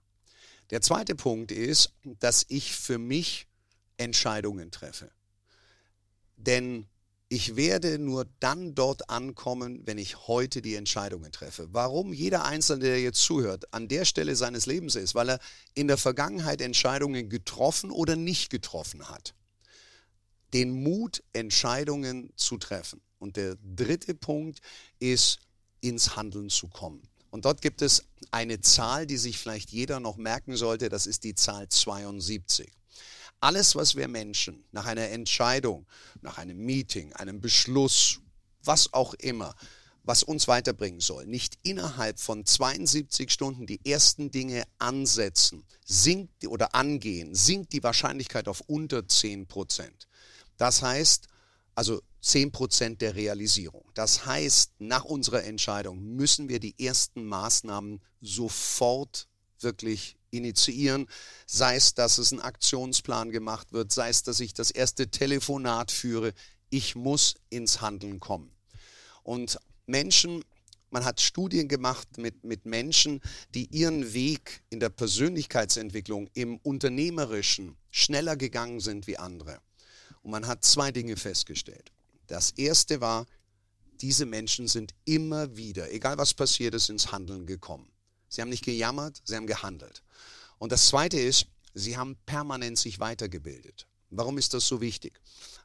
Der zweite Punkt ist, dass ich für mich Entscheidungen treffe. Denn ich werde nur dann dort ankommen, wenn ich heute die Entscheidungen treffe. Warum jeder Einzelne, der jetzt zuhört, an der Stelle seines Lebens ist, weil er in der Vergangenheit Entscheidungen getroffen oder nicht getroffen hat. Den Mut, Entscheidungen zu treffen. Und der dritte Punkt ist, ins Handeln zu kommen. Und dort gibt es eine Zahl, die sich vielleicht jeder noch merken sollte, das ist die Zahl 72. Alles, was wir Menschen nach einer Entscheidung, nach einem Meeting, einem Beschluss, was auch immer, was uns weiterbringen soll, nicht innerhalb von 72 Stunden die ersten Dinge ansetzen, sinkt oder angehen, sinkt die Wahrscheinlichkeit auf unter 10 Prozent. Das heißt, also 10 Prozent der Realisierung. Das heißt, nach unserer Entscheidung müssen wir die ersten Maßnahmen sofort wirklich initiieren, sei es, dass es ein Aktionsplan gemacht wird, sei es, dass ich das erste Telefonat führe. Ich muss ins Handeln kommen. Und Menschen, man hat Studien gemacht mit, mit Menschen, die ihren Weg in der Persönlichkeitsentwicklung im Unternehmerischen schneller gegangen sind wie andere. Und man hat zwei Dinge festgestellt. Das erste war, diese Menschen sind immer wieder, egal was passiert ist, ins Handeln gekommen. Sie haben nicht gejammert, sie haben gehandelt. Und das Zweite ist, sie haben permanent sich weitergebildet. Warum ist das so wichtig?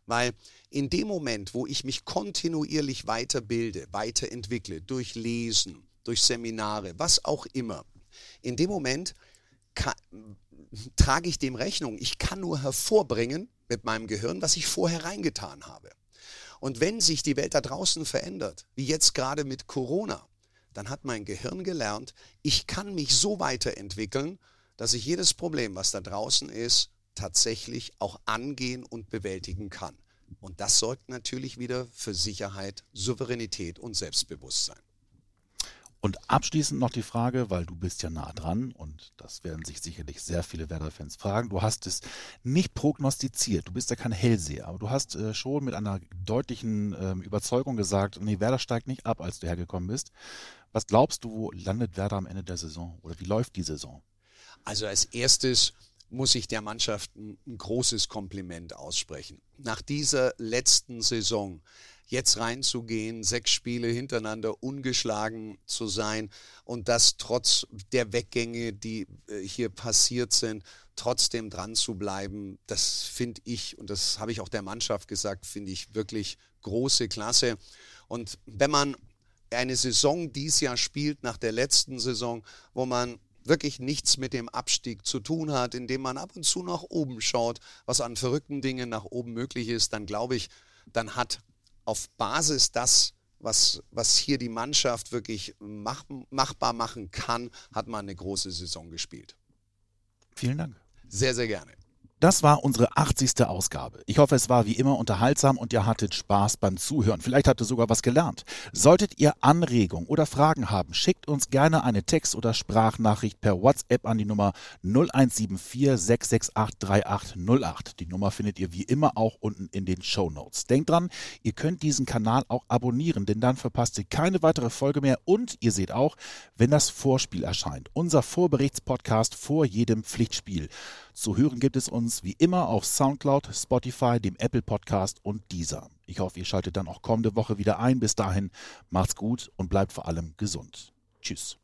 Weil in dem Moment, wo ich mich kontinuierlich weiterbilde, weiterentwickle, durch Lesen, durch Seminare, was auch immer, in dem Moment kann, trage ich dem Rechnung. Ich kann nur hervorbringen mit meinem Gehirn, was ich vorher reingetan habe. Und wenn sich die Welt da draußen verändert, wie jetzt gerade mit Corona, dann hat mein Gehirn gelernt, ich kann mich so weiterentwickeln, dass ich jedes Problem, was da draußen ist, tatsächlich auch angehen und bewältigen kann. Und das sorgt natürlich wieder für Sicherheit, Souveränität und Selbstbewusstsein. Und abschließend noch die Frage, weil du bist ja nah dran und das werden sich sicherlich sehr viele Werder-Fans fragen. Du hast es nicht prognostiziert, du bist ja kein Hellseher, aber du hast äh, schon mit einer deutlichen äh, Überzeugung gesagt, nee, Werder steigt nicht ab, als du hergekommen bist. Was glaubst du, wo landet Werder am Ende der Saison oder wie läuft die Saison? Also als erstes muss ich der Mannschaft ein, großes Kompliment aussprechen. Nach dieser letzten Saison jetzt reinzugehen, sechs Spiele hintereinander ungeschlagen zu sein und das trotz der Weggänge, die äh, hier passiert sind, trotzdem dran zu bleiben, das finde ich, und das habe ich auch der Mannschaft gesagt, finde ich wirklich große Klasse. Und wenn man eine Saison dies Jahr spielt, nach der letzten Saison, wo man wirklich nichts mit dem Abstieg zu tun hat, indem man ab und zu nach oben schaut, was an verrückten Dingen nach oben möglich ist, dann glaube ich, dann hat auf Basis das, was, was hier die Mannschaft wirklich mach, machbar machen kann, hat man eine große Saison gespielt. Vielen Dank. Sehr, sehr gerne. Das war unsere 80. Ausgabe. Ich hoffe, es war wie immer unterhaltsam und ihr hattet Spaß beim Zuhören. Vielleicht habt ihr sogar was gelernt. Solltet ihr Anregungen oder Fragen haben, schickt uns gerne eine Text- oder Sprachnachricht per WhatsApp an die Nummer 0174 668 3808. Die Nummer findet ihr wie immer auch unten in den Show Notes. Denkt dran, ihr könnt diesen Kanal auch abonnieren, denn dann verpasst ihr keine weitere Folge mehr und ihr seht auch, wenn das Vorspiel erscheint. Unser Vorberichtspodcast vor jedem Pflichtspiel. Zu hören gibt es uns wie immer auf Soundcloud, Spotify, dem Apple Podcast und dieser. Ich hoffe, ihr schaltet dann auch kommende Woche wieder ein. Bis dahin macht's gut und bleibt vor allem gesund. Tschüss.